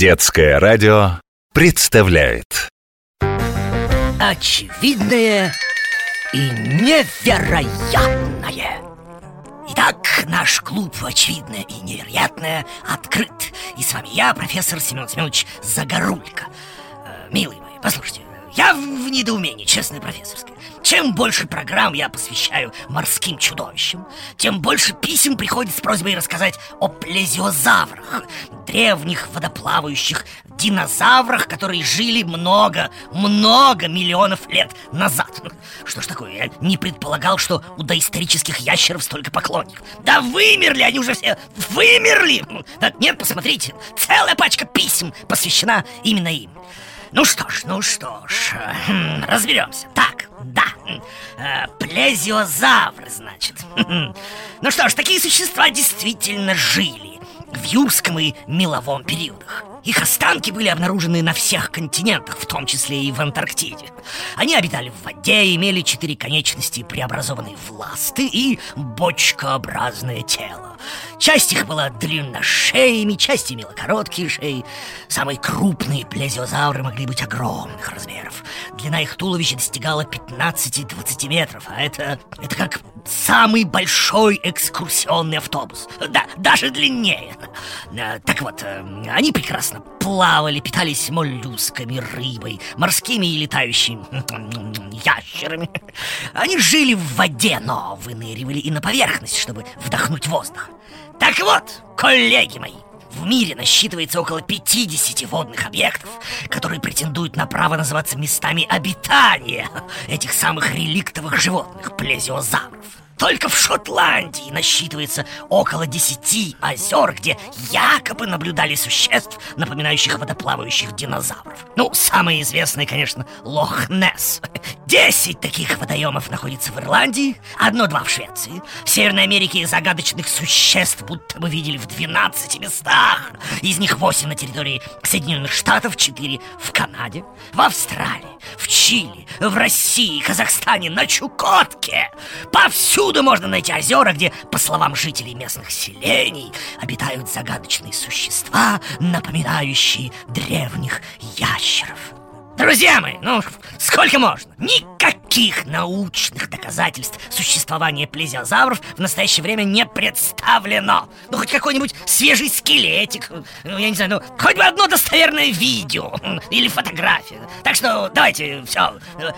Детское радио представляет. Очевидное и невероятное. Итак, наш клуб «Очевидное и невероятное» открыт. И с вами я, профессор Семен Семенович Загорулько. Э, Милые мои, послушайте, я в недоумении, честное профессорское Чем больше программ я посвящаю морским чудовищам Тем больше писем приходит с просьбой рассказать о плезиозаврах Древних водоплавающих динозаврах, которые жили много, много миллионов лет назад. Что ж такое, я не предполагал, что у доисторических ящеров столько поклонников. Да вымерли они уже все, вымерли! Так нет, посмотрите, целая пачка писем посвящена именно им. Ну что ж, ну что ж, хм, разберемся. Так, э, плезиозавры, значит. Ну что ж, такие существа действительно жили в юрском и меловом периодах. Их останки были обнаружены на всех континентах, в том числе и в Антарктиде. Они обитали в воде, имели четыре конечности, преобразованные в ласты и бочкообразное тело. Часть их была длинношеями, часть имела короткие шеи. Самые крупные плезиозавры могли быть огромных размеров. Длина их туловища достигала 15-20 метров, а это, это как самый большой экскурсионный автобус. Да, даже длиннее. Э, Так вот, э, они прекрасно плавали, питались моллюсками, рыбой, морскими и летающими ящерами. Они жили в воде, но выныривали и на поверхность, чтобы вдохнуть воздух. Так вот, коллеги мои, в мире насчитывается около 50 водных объектов, которые претендуют на право называться местами обитания этих самых реликтовых животных, плезиозавров. Только в Шотландии насчитывается около 10 озер, где якобы наблюдали существ, напоминающих водоплавающих динозавров. Ну, самое известное, конечно, Лох-Несс. Десять таких водоемов находится в Ирландии, одно-два в Швеции. В Северной Америке загадочных существ будто бы видели в 12 местах. Из них 8 на территории Соединенных Штатов, 4 в Канаде, в Австралии, Чили, в России, Казахстане, на Чукотке. Повсюду можно найти озера, где, по словам жителей местных селений, обитают загадочные существа, напоминающие древних ящеров. Друзья мои, ну сколько можно? Никаких научных доказательств существования плезиозавров в настоящее время не представлено. Ну хоть какой-нибудь свежий скелетик, ну, я не знаю, ну хоть бы одно достоверное видео или фотография. Так что давайте все,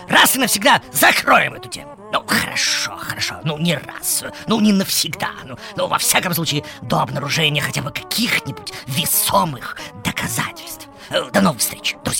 раз и навсегда закроем эту тему. Ну, хорошо, хорошо, ну не раз, ну не навсегда, ну, ну во всяком случае до обнаружения хотя бы каких-нибудь весомых доказательств. Э, До новых встреч, друзья.